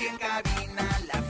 En cabina, la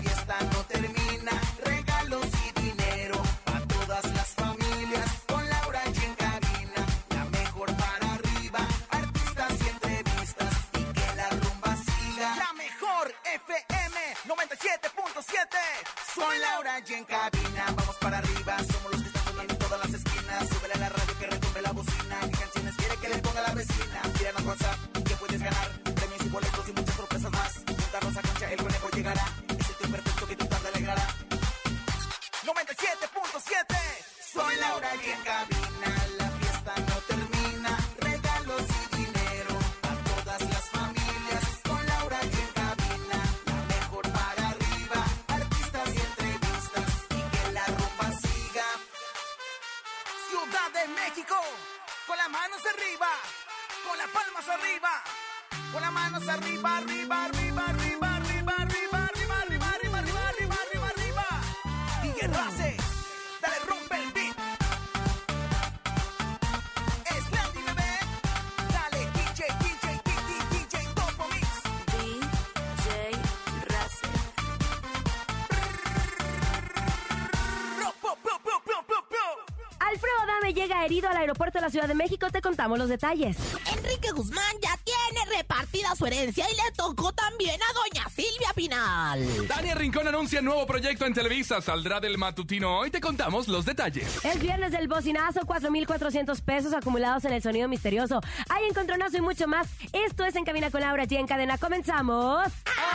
Llega herido al aeropuerto de la Ciudad de México. Te contamos los detalles. Enrique Guzmán ya tiene repartida su herencia y le tocó también a doña Silvia Pinal. Daniel Rincón anuncia nuevo proyecto en Televisa. Saldrá del matutino. Hoy te contamos los detalles. Es viernes del bocinazo, 4,400 pesos acumulados en el sonido misterioso. Hay encontronazo y mucho más. Esto es En Cabina con Laura G. En cadena comenzamos.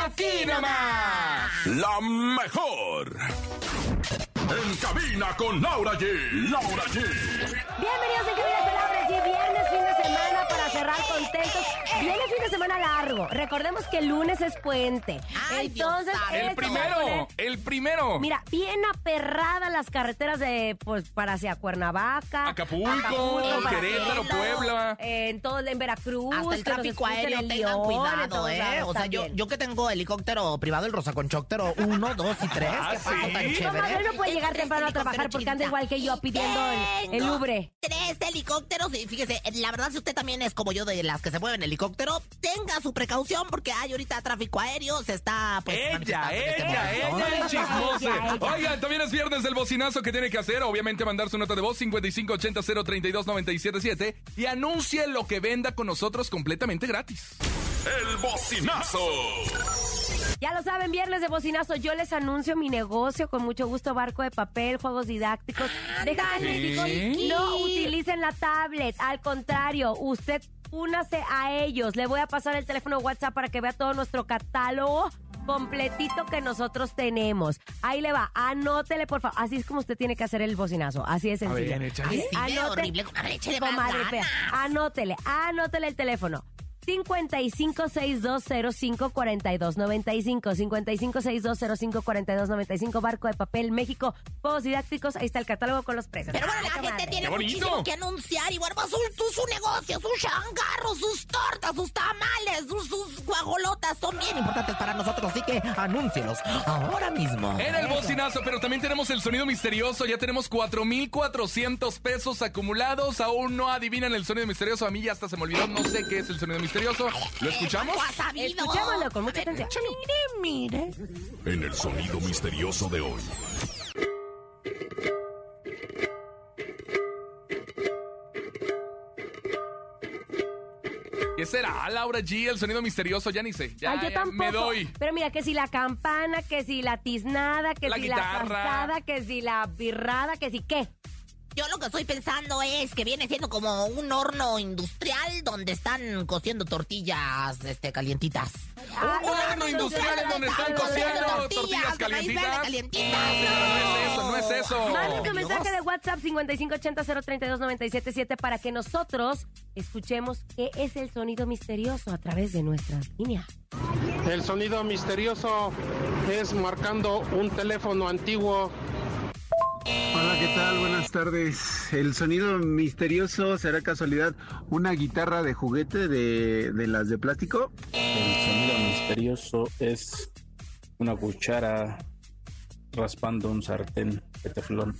¡Aquí nomás! La mejor. En cabina con Laura G. Laura G. Bienvenidos en Cabina Viene fin de semana largo. Recordemos que el lunes es puente. Ay, Dios Entonces, santo. El a primero, poner- el primero. Mira, bien aperradas las carreteras de, pues, para hacia Cuernavaca. Acapulco, para Querétaro, Puebla. en todo, en Veracruz. Hasta el tráfico aéreo, en tengan León, cuidado, ¿eh? lados O sea, yo, yo que tengo helicóptero privado, el rosaconchóptero 1, 2 y 3. Ah, ¿Qué ¿sí? tan chévere? mamá no puede llegar temprano a trabajar porque anda helicópteros, igual que yo pidiendo el, el Ubre. Tres helicópteros y fíjese, la verdad si usted también es como yo de las que se mueven en helicóptero, tenga su precaución porque hay ahorita tráfico aéreo, se está pues Ella, este ella, ella, el chismose. Ella, ella. Oigan, también es viernes del bocinazo que tiene que hacer. Obviamente mandar su nota de voz 5580-032-977 y anuncie lo que venda con nosotros completamente gratis. El bocinazo. Ya lo saben, viernes de bocinazo. Yo les anuncio mi negocio con mucho gusto: barco de papel, juegos didácticos. Déjame ¿Sí? no utilicen la tablet. Al contrario, usted únase a ellos. Le voy a pasar el teléfono WhatsApp para que vea todo nuestro catálogo completito que nosotros tenemos. Ahí le va, anótele, por favor. Así es como usted tiene que hacer el bocinazo. Así es sencillo. ver, sí, Anote- horrible. A ver, échale más Comadre, ganas. fea, Anótele, anótele el teléfono. 5562054295 5562054295 Barco de Papel México Juegos didácticos, ahí está el catálogo con los precios. Pero bueno, la gente tiene muchísimo que anunciar y bueno, pues, su, su, su negocio, sus changarros, sus tortas, sus tamales, sus, sus guajolotas son bien importantes para nosotros, así que anúncielos ahora mismo. En el bocinazo, pero también tenemos el sonido misterioso. Ya tenemos 4,400 pesos acumulados. Aún no adivinan el sonido misterioso. A mí ya hasta se me olvidó. No sé qué es el sonido misterioso. ¿Lo escuchamos? Escuchémoslo con mucha atención. Mire, mire. En el sonido misterioso de hoy. ¿Qué será, Laura G? El sonido misterioso, ya ni sé. Ya, Ay, yo ya tampoco. me doy. Pero mira, que si la campana, que si la tiznada, que La si guitarra. la cantada, que si la birrada, que si qué. Yo lo que estoy pensando es que viene siendo como un horno industrial donde están cociendo tortillas este, calientitas. Ah, Un horno industrial en donde están cociendo tortillas calientitas. calientitas. No es eso, no es eso. Manden tu mensaje de WhatsApp 5580-032-977 para que nosotros escuchemos qué es el sonido misterioso a través de nuestra línea. El sonido misterioso es marcando un teléfono antiguo. Hola, ¿qué tal? Buenas tardes. El sonido misterioso será casualidad una guitarra de juguete de, de las de plástico. El sonido misterioso es una cuchara raspando un sartén de teflón.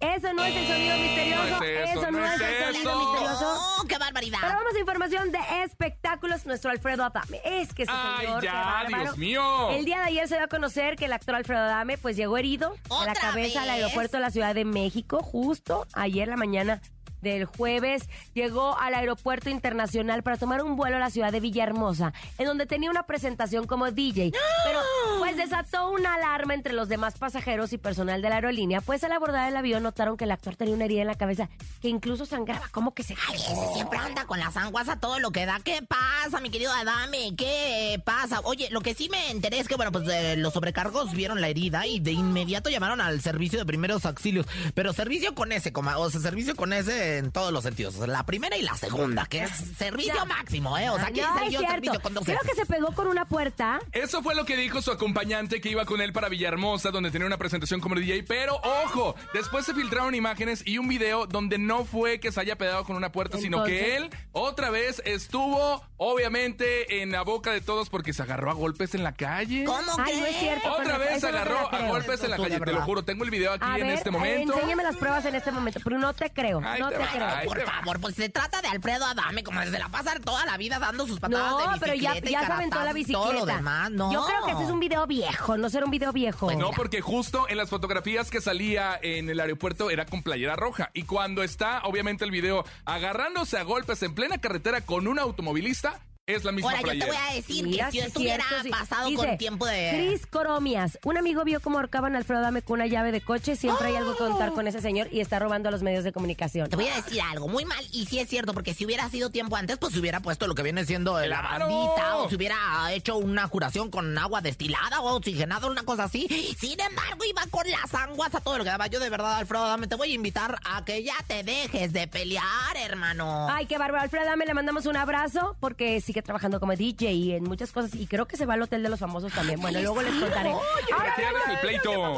Eso no es el sonido misterioso. No es eso, eso no, no es, es el sonido eso. misterioso. ¡Oh, qué barbaridad! Pero vamos a información de espectáculos. Nuestro Alfredo Adame. Es que ese Ay, señor, ya. Dios mío. El día de ayer se dio a conocer que el actor Alfredo Adame pues llegó herido a la ¿Otra cabeza al vez? aeropuerto de la Ciudad de México justo ayer la mañana del jueves llegó al aeropuerto internacional para tomar un vuelo a la ciudad de Villahermosa, en donde tenía una presentación como DJ. Pero pues desató una alarma entre los demás pasajeros y personal de la aerolínea, pues al abordar el avión notaron que el actor tenía una herida en la cabeza que incluso sangraba, como que se Ay, ese siempre anda con las anguas a todo lo que da. ¿Qué pasa, mi querido Adame? ¿Qué pasa? Oye, lo que sí me enteré es que, bueno, pues eh, los sobrecargos vieron la herida y de inmediato llamaron al servicio de primeros auxilios. Pero servicio con ese, coma, o sea, servicio con ese en todos los sentidos. O sea, la primera y la segunda, que es servicio Ya. máximo, ¿eh? O sea, aquí No, dice es yo cierto. servicio con dos Creo que se pegó con una puerta. Eso fue lo que dijo su acompañante que iba con él para Villahermosa, donde tenía una presentación como DJ. Pero ojo, después se filtraron imágenes y un video donde no fue que se haya pegado con una puerta, sino que él otra vez estuvo, obviamente, en la boca de todos porque se agarró a golpes en la calle. ¿Cómo Ay, no es cierto. Otra vez se agarró a golpes en la calle, te lo juro. Tengo el video aquí A en ver, este momento. enséñame las pruebas en este momento, pero no te creo, Ay, no te te ay, Por favor, pues se trata de Alfredo Adame, como se la pasa toda la vida dando sus patadas No, de pero ya, bicicleta y ya se aventó la bicicleta. Todo lo demás, no. Yo creo que ese es un video viejo, no será un video viejo. No, porque justo en las fotografías que salía en el aeropuerto era con playera roja. Y cuando está, obviamente, el video agarrándose a golpes en plena carretera con un automovilista, es la misma Ahora, yo te voy a decir Mira, que si sí estuviera cierto, sí. pasado Dice, con tiempo de... Cris Coromias, un amigo vio cómo ahorcaban a Alfredo Adame con una llave de coche. Siempre hay algo que contar con ese señor y está robando a los medios de comunicación. Te voy a decir algo muy mal, y sí es cierto, porque si hubiera sido tiempo antes, pues se hubiera puesto lo que viene siendo la ¡Claro! bandita, o se hubiera hecho una curación con agua destilada o oxigenada, una cosa así. Sin embargo, iba con las anguas a todo lo que daba. Yo de verdad, Alfredo, dame, te voy a invitar a que ya te dejes de pelear, hermano. Ay, qué bárbaro. Alfredo Adame, le mandamos un abrazo porque trabajando como DJ y en muchas cosas. Y creo que se va al Hotel de los Famosos también. Bueno, luego les contaré.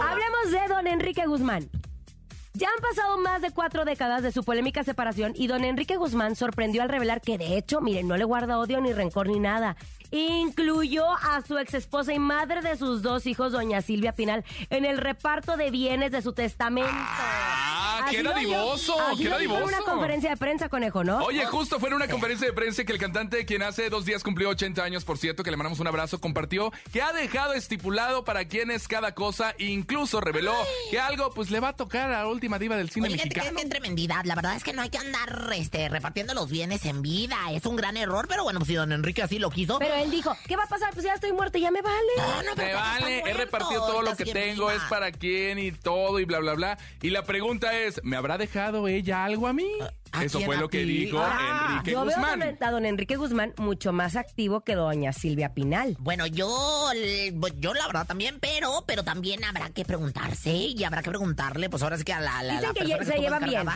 Hablemos de don Enrique Guzmán. Ya han pasado más de cuatro décadas de su polémica separación y don Enrique Guzmán sorprendió al revelar que de hecho, miren, no le guarda odio ni rencor ni nada. Incluyó a su ex esposa y madre de sus dos hijos, doña Silvia Pinal, en el reparto de bienes de su testamento. Ah, qué dadivoso, qué dadivoso. una conferencia de prensa, conejo, ¿no? Oye, justo fue en una conferencia de prensa que el cantante, quien hace dos días cumplió 80 años, por cierto, que le mandamos un abrazo, compartió que ha dejado estipulado para quién es cada cosa e incluso reveló que algo pues le va a tocar a la última diva del cine Oye, fíjate que es mexicano. que tremendidad. La verdad es que no hay que andar este, repartiendo los bienes en vida. Es un gran error, pero bueno, pues si don Enrique así lo quiso. Pero él dijo, ¿qué va a pasar? Pues ya estoy muerto, ya me vale. No, no, pero Me vale, he repartido todo lo que tengo, viva. es para quién y todo y bla, bla, bla. Y la pregunta es, ¿me habrá dejado ella algo a mí? ¿a Eso fue lo que dijo Ah, Enrique Yo veo a Guzmán. don- a don Enrique Guzmán mucho más activo que doña Silvia Pinal. Bueno, yo, pues, yo la verdad también, pero, pero también habrá que preguntarse y habrá que preguntarle, pues ahora sí que a la, la, Dicen la que persona ye- se llevan bien.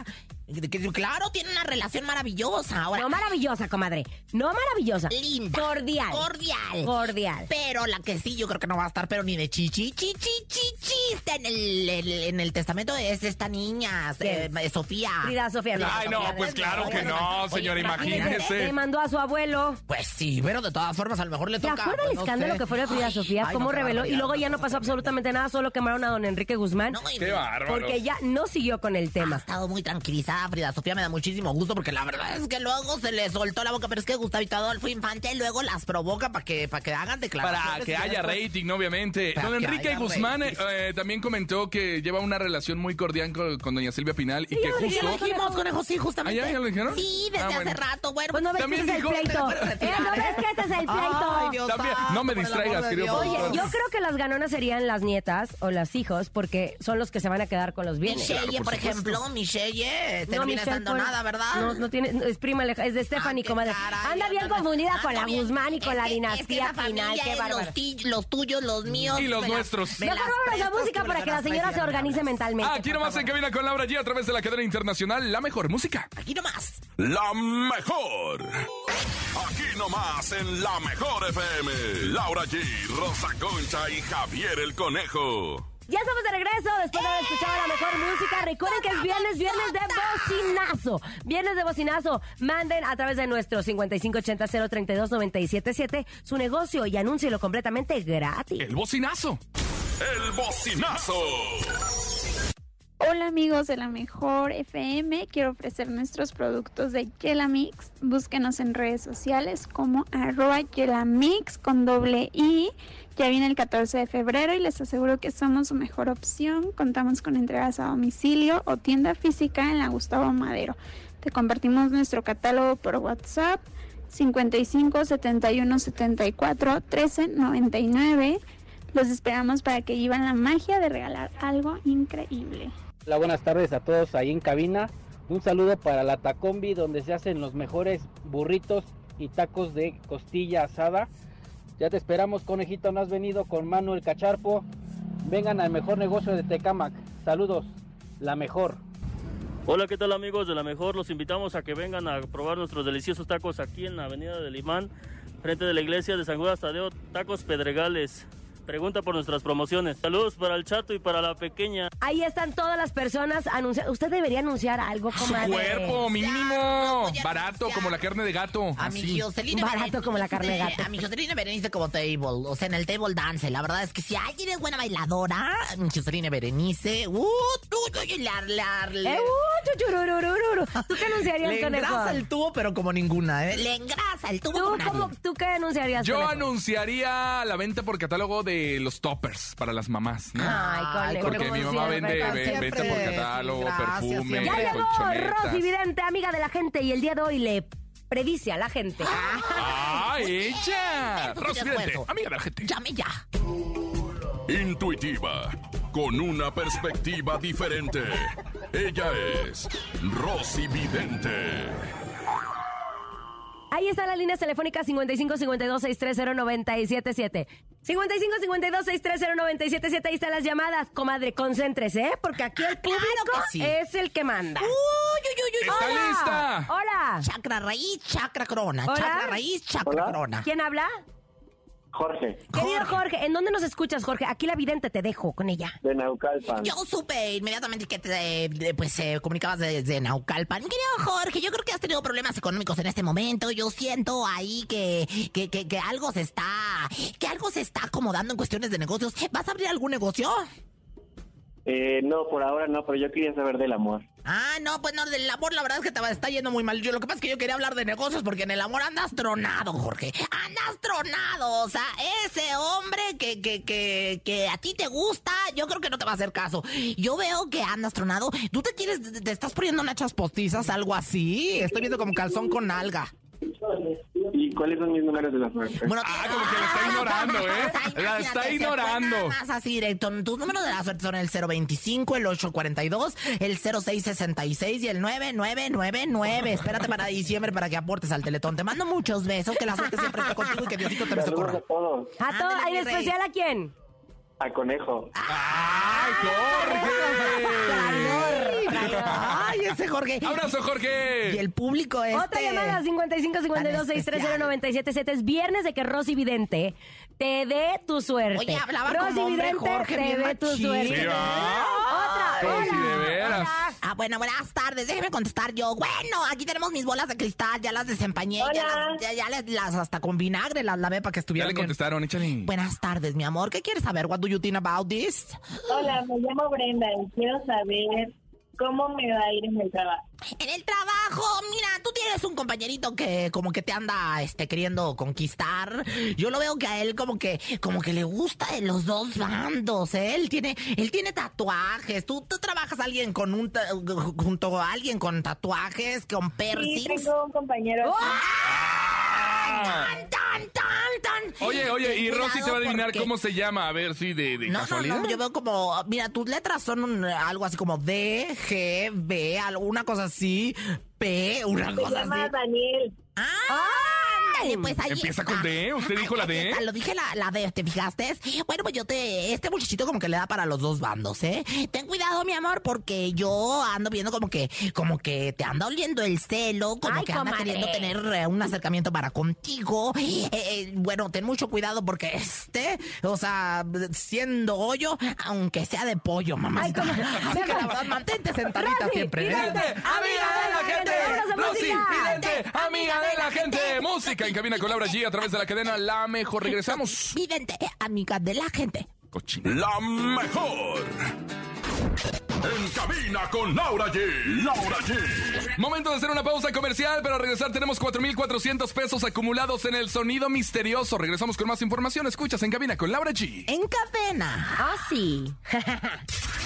Claro, tiene una relación maravillosa. Ahora, No maravillosa, comadre. No maravillosa. linda. Cordial. Cordial. Cordial. Pero la que sí, yo creo que no va a estar, pero ni de chichi, chichi, chichi. Está en el, el- en el testamento es esta niña, eh. Sofía. Frida Sofía. Ay, no, pues claro que no, señora, imagínese. Le mandó a su abuelo. Pues sí, pero de todas formas a lo mejor le ¿Se toca. acuerda el pues, no escándalo sé. que fue de Frida Ay, Sofía? ay, ¿Cómo no, qué reveló? Y barbaridad, luego ya no pasó absolutamente nada, solo quemaron a don Enrique Guzmán. No, y Qué bárbaro. Porque ella no siguió con el ha tema. estado muy tranquilizada verdad, Frida Sofía me da muchísimo gusto porque la verdad es que luego se le soltó la boca, pero es que Gustavito Adolfo Infante luego las provoca para que, para que hagan declaraciones. Para que haya después- rating, obviamente. Para Don que Enrique Guzmán eh, también comentó que lleva una relación muy cordial con, con doña Silvia Pinal y que Ya lo justo... dijimos, conejo, sí, justamente. ¿Ah, ya? ¿Ya lo dijeron? Sí, desde Ah, hace bueno. rato, bueno. Pues no ves que También este es el pleito. Retirar, no ves que este es el pleito. Ay, Dios También, santo, no me distraigas, querido. Oye, yo creo que las ganonas serían las nietas o los hijos porque son los que se van a quedar con los bienes. Michelle, Claro, por por, ejemplo, Michelle, no, viene Michelle, nada, ¿verdad? No, no tiene, es prima, es de Stephanie, Ah, comadre. caray, Anda bien confundida con la bien. Guzmán y con Es la que- es que dinastía final. Qué es bárbaro. los, tuyos, los míos. Y los me nuestros. me Mejor vámonos a prestas música para que la señora se organice mentalmente. Aquí nomás en cabina con Laura G a través de la cadena internacional La Mejor Música. Aquí nomás. La mejor. Aquí nomás en la mejor FM. Laura G, Rosa Concha y Javier el Conejo. Ya estamos de regreso después de haber escuchado la mejor música. Recuerden que es viernes, viernes de bocinazo. Viernes de bocinazo. Manden a través de nuestro 5580-032-977 su negocio y anúncielo completamente gratis. El bocinazo. El bocinazo. Hola amigos de la mejor FM, quiero ofrecer nuestros productos de Yelamix. Búsquenos en redes sociales como arroba Yelamix con doble I. Ya viene el 14 de febrero y les aseguro que somos su mejor opción. Contamos con entregas a domicilio o tienda física en la Gustavo Madero. Te compartimos nuestro catálogo por WhatsApp 55 71 74 13 99. Los esperamos para que vivan la magia de regalar algo increíble. Hola, buenas tardes a todos ahí en cabina. Un saludo para la Tacombi, donde se hacen los mejores burritos y tacos de costilla asada. Ya te esperamos, conejito. No has venido con Manuel Cacharpo. Vengan al mejor negocio de Tecamac. Saludos, la mejor. Hola, ¿qué tal amigos de la Mejor? Los invitamos a que vengan a probar nuestros deliciosos tacos aquí en la Avenida del Imán, frente de la iglesia de San Judas Tadeo, Tacos Pedregales. Pregunta por nuestras promociones. Saludos para el chato y para la pequeña. Ahí están todas las personas anunciando. Usted debería anunciar algo, Su comadre. cuerpo mínimo. no Barato anunciar. como la carne de gato. A mi. Jocelyn Barato como la carne de gato. A mi Jocelyn Berenice como table. O sea, en el table dance. La verdad es que si alguien es buena bailadora, mi Jocelyn Berenice. Uh, tú, tú, Eh, uh. ¿Tú qué anunciarías, le conejo? engrasa el tubo, pero como ninguna, ¿eh? Le engrasa el tubo ¿Tú, como ¿Tú qué anunciarías, Yo conejo? anunciaría la venta por catálogo de los toppers para las mamás, ¿no? Ay, conejo, Porque mi mamá siempre, vende venta por catálogo, Gracias, perfume, siempre. Ya llegó. Rosy Vidente, amiga de la gente, y el día de hoy le predice a la gente. ¡Ah, ella! Sí Rosy te Vidente, amiga de la gente. Llame ya. Intuitiva, con una perspectiva diferente. Ella es Rosy Vidente. Ahí están las líneas telefónicas 55 52 630 977 55 52 630 977 Ahí están las llamadas. Comadre, concéntrese, ¿eh? Porque aquí el público sí. es el que manda. Uy, uy, uy, uy. ¿Está Hola. lista? Hola. Chakra raíz, chakra corona. Hola. Chakra raíz, chakra corona. ¿Quién habla? Jorge, Querido Jorge, ¿en dónde nos escuchas, Jorge? Aquí la vidente te dejo con ella. de Naucalpan. Yo supe inmediatamente que te eh, pues, eh, comunicabas desde Naucalpan. Querido Jorge, yo creo que has tenido problemas económicos en este momento. Yo siento ahí que, que, que, que algo se está, que algo se está acomodando en cuestiones de negocios. ¿Vas a abrir algún negocio? Eh, no, por ahora no, pero yo quería saber del amor. Ah, no, pues no, del amor la verdad es que te está yendo muy mal. Yo lo que pasa es que yo quería hablar de negocios porque en el amor andas tronado, Jorge. Andas tronado. O sea, ese hombre que, que, que, que a ti te gusta, yo creo que no te va a hacer caso. Yo veo que andas tronado. ¿Tú te quieres, te estás poniendo nachas postizas, algo así? Estoy viendo como calzón con alga. ¿Y cuáles son mis números de la suerte? Bueno, Ah, como que la está ignorando, ¿eh? La está ignorando. Más así directo. Tus números de la suerte son el 025, el 842, el 0666 y el 9999. Espérate para diciembre para que aportes al teletón. Te mando muchos besos, que la suerte siempre esté contigo y que Diosito te socorra. a todos. A todo, Ándale, ¿y mi en especial a quién? A Conejo. ¡Ay, Jorge! Ay, ese Jorge. ¡Abrazo, Y Jorge! el público este. Otra llamada 55 52 630 977 Es viernes de que Rosy Vidente te dé tu suerte. Oye, hablaba Rosy como Vidente Jorge, te dé tu suerte. Sí, hola, de veras. hola. Ah, bueno, buenas tardes. Déjeme contestar yo. Bueno, aquí tenemos mis bolas de cristal. Ya las desempañé. Ya, las, ya, ya les- las hasta con vinagre las lavé para que Ya estuvieran le bien. contestaron, échale. Buenas tardes, mi amor. ¿Qué quieres saber? What do you think about this? Hola, me llamo Brenda y quiero saber ¿Cómo me va a ir en el trabajo? En el trabajo, mira, tú tienes un compañerito que como que te anda este queriendo conquistar. Yo lo veo que a él como que como que le gusta de los dos bandos, ¿eh? Él tiene él tiene tatuajes. Tú, tú trabajas alguien con un junto a alguien con tatuajes, con Sí, piercings. tengo un compañero. Tan, tan, tan, tan. Oye, oye, y Rosy te va a adivinar porque- cómo se llama, a ver si de, de No, no, casualidad. no, yo veo como, mira, tus letras son un- algo así como D, G, B, alguna cosa así, P, una Se cosa llama así. Daniel. Ah, ándale, pues ahí Empieza está. con D, ¿usted dijo la D? está, Lo dije la, la D, ¿te fijaste? Bueno, pues yo te... Este muchachito como que le da para los dos bandos, ¿eh? Ten cuidado, mi amor, porque yo ando viendo como que... Como que te anda oliendo el celo, como Ay, que anda comadre. queriendo tener eh, un acercamiento para contigo. Eh, eh, bueno, ten mucho cuidado porque este... O sea, siendo hoyo, aunque sea de pollo, mamá. Ay. Así que la verdad, mantente sentadita Rosy, siempre, vidente, amiga de la gente. Rosy, vidente, amiga de la gente. Música en cabina con Laura G a través de la cadena La Mejor. Regresamos. Vidente, amiga de la gente. Cochina. La mejor. En cabina con Laura G. Laura G. Momento de hacer una pausa comercial, pero al regresar tenemos 4,400 pesos acumulados en el sonido misterioso. Regresamos con más información. Escuchas en cabina con Laura G. En cadena. Ah, sí.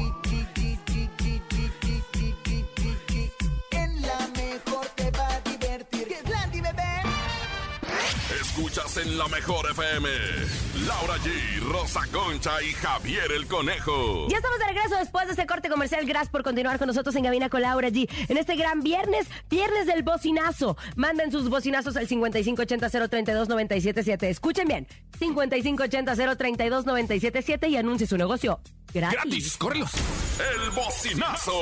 en la mejor FM. Laura G, Rosa Concha y Javier el Conejo. Ya estamos de regreso después de este corte comercial. Gracias por continuar con nosotros en Gabina con Laura G. En este gran viernes, viernes del bocinazo. Manden sus bocinazos al 5580-032-977. Escuchen bien. 5580-032-977 y anuncie su negocio gratis. Gratis, córrelos. El bocinazo.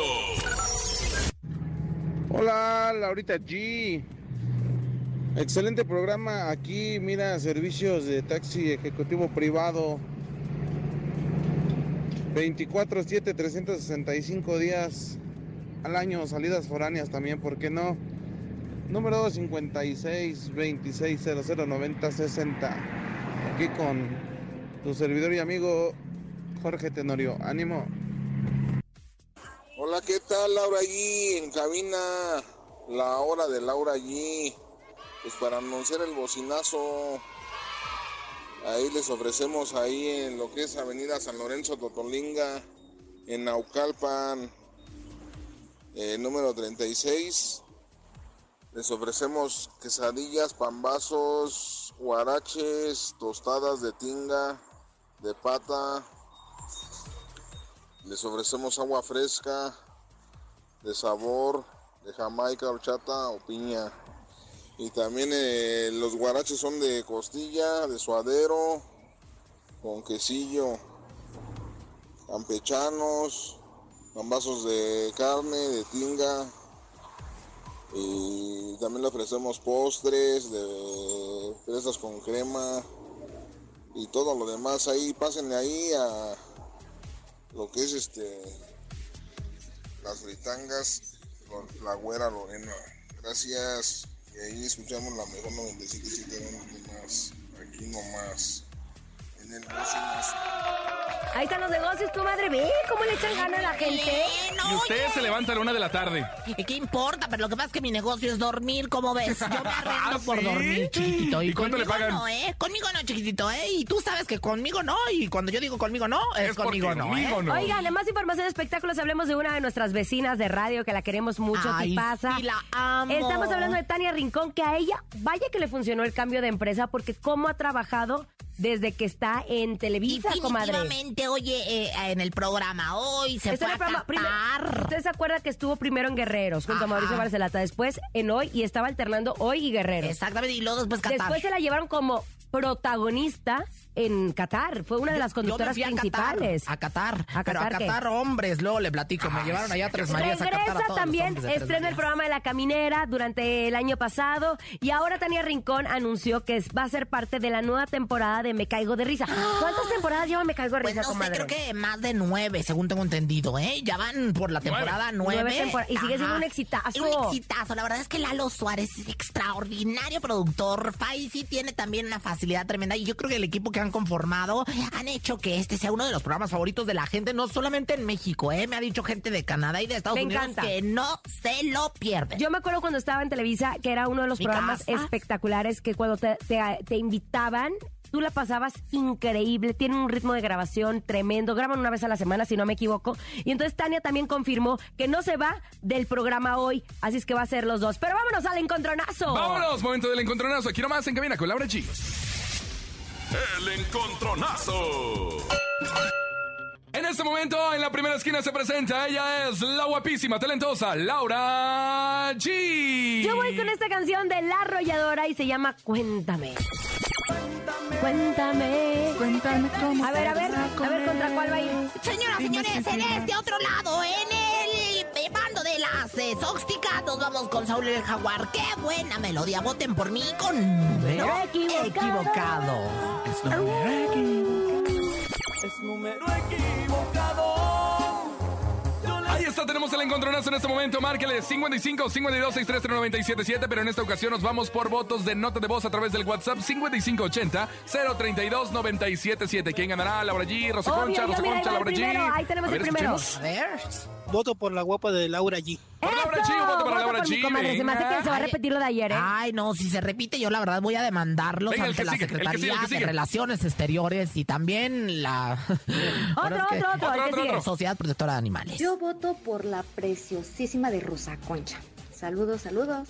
Hola, Laurita G. Excelente programa. Aquí, mira, servicios de taxi ejecutivo privado. 24-7, 365 días al año. Salidas foráneas también, ¿por qué no? Número 256 26 00 90 60. Aquí con tu servidor y amigo Jorge Tenorio. Ánimo. Hola, ¿qué tal Laura G? En cabina, la hora de Laura G. Pues para anunciar el bocinazo, ahí les ofrecemos ahí en lo que es Avenida San Lorenzo Totolinga, en Naucalpan, eh, número 36. Les ofrecemos quesadillas, pambazos, guaraches, tostadas de tinga, de pata, les ofrecemos agua fresca, de sabor, de jamaica, horchata o piña. Y también eh, los guaraches son de costilla, de suadero, con quesillo, campechanos, vasos de carne, de tinga. Y también le ofrecemos postres de fresas con crema y todo lo demás ahí. Pásenle ahí a lo que es este las fritangas la güera Lorena. Gracias. Ahí escuchamos la mejor 97.7 más. Aquí nomás. En el bocinazo. Ahí están los negocios, tu madre. Ve cómo le echan ganas a la gente. Y usted se levanta a la una de la tarde. ¿Y qué importa? Pero lo que pasa es que mi negocio es dormir, ¿cómo ves? Yo me arreglo ¿Ah, por sí? dormir, chiquitito. ¿Y cuánto le conmigo pagan? no, ¿eh? Conmigo no, chiquitito, ¿eh? Y tú sabes que conmigo no. Y cuando yo digo conmigo no, es, Es porque conmigo no, conmigo ¿eh? no. Oigan, en más información de espectáculos, hablemos de una de nuestras vecinas de radio que la queremos mucho, Ay, pasa? sí, la amo. Estamos hablando de Tania Rincón, que a ella, vaya que le funcionó el cambio de empresa, porque cómo ha trabajado desde que está en Televisa, comadre. Definitivamente, oye, eh, en el programa hoy se fue a programa. ¿Usted se acuerda que estuvo primero en Guerreros junto a. Mauricio Barcelata? Después en Hoy y estaba alternando Hoy y Guerreros. Exactamente, y luego después Qatar. Después se la llevaron como protagonista en Qatar. Fue una de las Yo me conductoras fui a principales. Qatar, a Qatar. ¿A pero a Qatar qué? Hombres, luego le platico. Me llevaron allá a Tres Marías a Qatar. a Regresa todos también, estrena el programa de La Caminera durante el año pasado y ahora Tania Rincón anunció que va a ser parte de la nueva temporada de Me Caigo de Risa. ¿Cuántas temporadas lleva Me Caigo de Pues Risa, no sé, comadre? creo que más de nueve, según tengo entendido, ¿eh? Ya van por la temporada nueve. Nueve temporadas. Y sigue siendo un exitazo. Un exitazo. La verdad es que Lalo Suárez es extraordinario productor. Faisy tiene también una facilidad tremenda. Y yo creo que el equipo que han conformado han hecho que este sea uno de los programas favoritos de la gente, no solamente en México, ¿eh? Me ha dicho gente de Canadá y de Estados Me Unidos encanta. que no se lo pierden. Yo me acuerdo cuando estaba en Televisa que era uno de los Mi programas casa. espectaculares que cuando te, te- te invitaban, tú la pasabas increíble. Tienen un ritmo de grabación tremendo. Graban una vez a la semana, si no me equivoco. Y entonces Tania también confirmó que no se va del programa hoy. Así es que va a ser los dos. Pero vámonos al encontronazo. Vámonos, momento del encontronazo. Aquí nomás en cabina con Laura G. El encontronazo. En este momento, en la primera esquina se presenta. Ella es la guapísima, talentosa Laura G. Yo voy con esta canción de La Arrolladora y se llama Cuéntame. Cuéntame. Cuéntame cómo A ver, a ver, a ver contra cuál va a ir. Señoras, señores, en este otro lado, en el eh, bando de las eh, nos vamos con Saúl el Jaguar. ¡Qué buena melodía! Voten por mí con número Equivocado. equivocado. Es número equivocado. Es número equivocado. Ahí está, tenemos el encontronazo en este momento. Márquele 55 52 630 977, pero en esta ocasión nos vamos por votos de nota de voz a través del WhatsApp 5580 032 977. ¿Quién ganará? Laura G, Rosa Obvio, Concha, Rosa Concha, Laura G. ahí tenemos A ver, el primero. escuchemos. A ver. Voto por la guapa de Laura G. Por Laura. G, un voto para Voto Laura por mi G, comadre. Se me hace que se va a repetir lo de ayer, ¿eh? Ay, no, si se repite, yo la verdad voy a demandarlos Venga, el ante que la sigue, el que sigue, el Secretaría que sigue. de Relaciones Exteriores y también la Bueno, es que- Otro, otro, otro, el que sigue. Sociedad Protectora de Animales. Yo voto por la preciosísima de Rosa Concha. Saludos, saludos.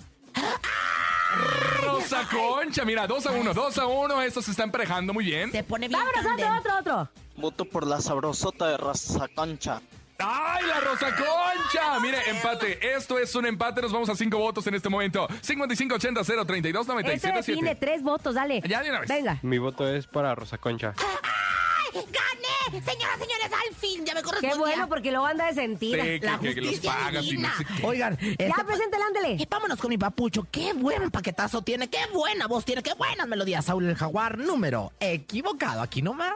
Rosa Concha, mira, 2 a 1, 2 a 1. Estos se están emparejando muy bien. Se pone bien Vámonos, otro, otro, otro. Voto por la sabrosota de Rosa Concha. ¡Ay, la Rosa Concha! Mire, empate. Esto es un empate. Nos vamos a cinco votos en este momento. 5580 032 Este 977. define tres votos, dale. Ya de una vez. Venga. Mi voto es para Rosa Concha. ¡Ay, gané! Señoras, señores, al fin ya me Qué correspondía. bueno, porque luego anda de sentida. Sí, La que, los justicia pagas y divina. no sé qué. Oigan, este, Ya, preséntale, ándele. Eh, vámonos con mi papucho. Qué buen paquetazo tiene, qué buena voz tiene, qué buenas melodías. Saúl el Jaguar, número equivocado. Aquí nomás.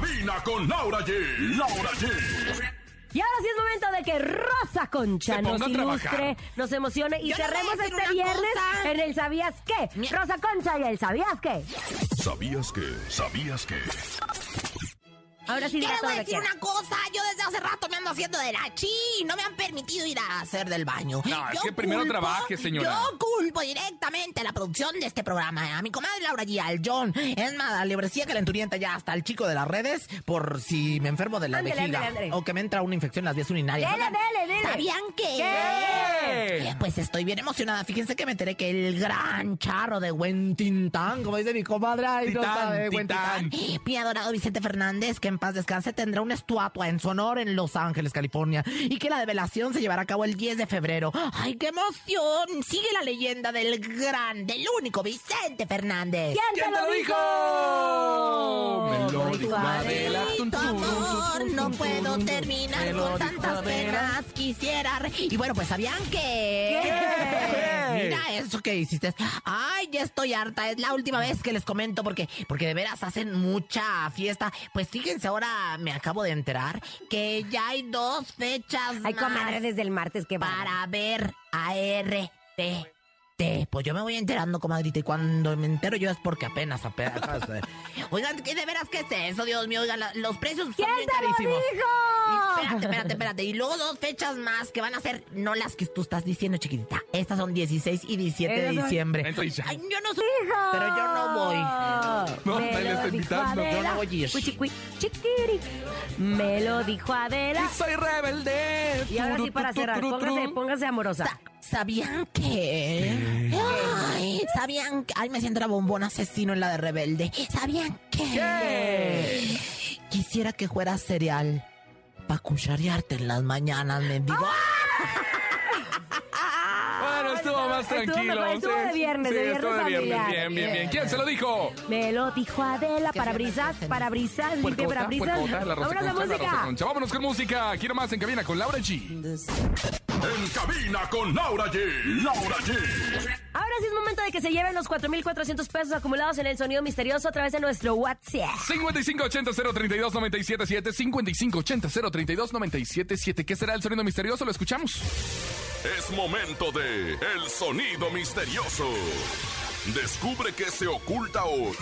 Cabina con Laura G. Laura G. Y ahora sí es momento de que Rosa Concha nos ilustre, nos emocione y Yo cerremos este viernes cosa. en el ¿Sabías qué? Rosa Concha y el ¿Sabías qué? ¿Sabías que? ¿Sabías que? Ahora sí, les voy a decir una cosa. Yo desde hace rato me ando haciendo de la chi. No me han permitido ir a hacer del baño. No, es que primero trabaje, señora. Yo culpo directamente a la producción de este programa. A mi comadre Laura G. al John. Es más, a librecía calenturienta ya hasta el chico de las redes. Por si me enfermo de la vejiga. O que me entra una infección en las vías urinarias. Dele, dele, dele. ¿Sabían que? ¿Qué? Eh, Pues estoy bien emocionada. Fíjense que me enteré que el gran charro de Huentintán, como dice mi comadre, ay, no Titán, sabe, Titán. Mi adorado Vicente Fernández, que en paz descanse, tendrá una estatua en su honor en Los Ángeles, California. Y que la develación se llevará a cabo el 10 de febrero. ¡Ay, qué emoción! Sigue la leyenda del gran, del único Vicente Fernández. ¿Quién, ¿Quién te lo dijo? Amor, no puedo terminar con dijo tantas penas. Quisiera. Y bueno, pues sabían que. ¿Qué? Mira eso que hiciste. Ay, ya estoy harta. Es la última vez que les comento porque, porque de veras hacen mucha fiesta. Pues fíjense, ahora me acabo de enterar que ya hay dos fechas Ay, más comadre, desde el martes que va. para ver a RT. Pues yo me voy enterando, comadrita, y cuando me entero yo es porque apenas, apenas. Oigan, ¿qué de veras qué es eso, Dios mío? Oigan, la- los precios son ¿Quién bien carísimos. Y dijo? espérate, espérate, espérate. Y luego dos fechas más que van a ser, no las que tú estás diciendo, chiquitita. Estas son 16 y 17 de diciembre. Entonces. Ay, yo no sé. Hijo. Pero yo no voy. No, Me lo dijo invitando, yo no voy a ir. Cuchicuí, chiquiri. Me lo dijo Adela. Y soy rebelde. Y ahora sí, para cerrar, turu, póngase, turu. póngase amorosa. Sa- ¿Sabían que? Ay, ¿sabían que? Ay, me siento la bombón asesino en la de rebelde. ¿Sabían que? ¿Qué? Quisiera que fuera cereal para cucharearte en las mañanas, mendigo. Bueno, estuvo más Estuvo tranquilo. mejor, estuvo de viernes, de viernes estuvo de viernes. familiar. Bien, bien, bien. ¿Quién se lo dijo? Me lo dijo Adela, parabrisas, parabrisas, limpia parabrisas. Vámonos a música. Vámonos con música. Quiero más en cabina con Laura G. En cabina con Laura G. Laura G. Ahora sí es momento de que se lleven los 4,400 pesos acumulados en el sonido misterioso a través de nuestro WhatsApp. 5580-032-977, 5580-032-977. ¿Qué será el sonido misterioso? Lo escuchamos. Es momento de El Sonido Misterioso. Descubre qué se oculta hoy.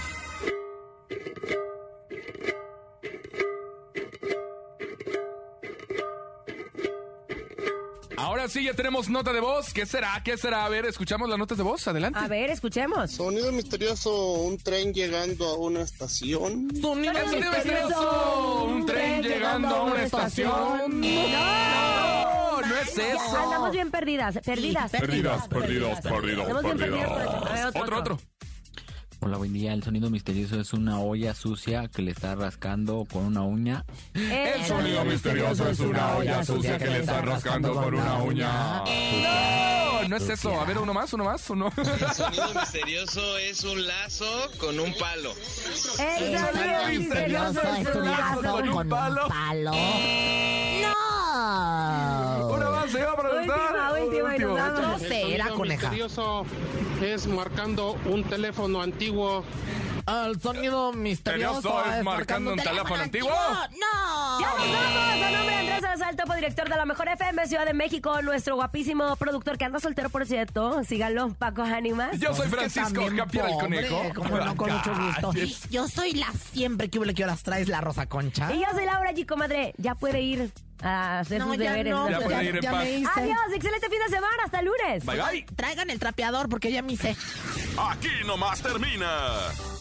Ahora sí, ya tenemos nota de voz. ¿Qué será? ¿Qué será? A ver, escuchamos las notas de voz. Adelante. A ver, escuchemos. Sonido misterioso, un tren llegando a una estación. Sonido misterioso. Un tren llegando a una estación. ¡No! No es eso. Andamos bien perdidas, perdidas. Perdidas, perdidas, perdidas, perdidas. A ver, Otro, otro. Hola, buen día. El sonido misterioso es una olla sucia que le está rascando con una uña. El sonido misterioso es una olla sucia que le está rascando con una uña. No, no es eso. A ver, uno más, uno más, uno. El sonido misterioso es un lazo con un palo. El sonido misterioso es un lazo con un palo. Se va a presentar. Última, última, y nos vamos. No sé, era coneja. misterioso es marcando un teléfono antiguo. El sonido misterioso es marcando un teléfono antiguo. ¡No! Ya nos vamos. A nombre de Andrés Salazar, topo director de la Mejor FM Ciudad de México, nuestro guapísimo productor que anda soltero, por cierto. Síganlo, Paco Ánimas. Yo soy Es que Francisco Javier el Conejo. Como no, con mucho gusto. Calles. Yo soy la siempre que huele que horas traes la Rosa Concha. Y yo soy Laura G, comadre. Ya puede ir a hacer No, sus ya deberes. no, Ya puede ir en ya paz. me hice. Adiós, excelente fin de semana. Hasta el lunes. Bye, bye. Traigan el trapeador porque ya me hice. Aquí nomás termina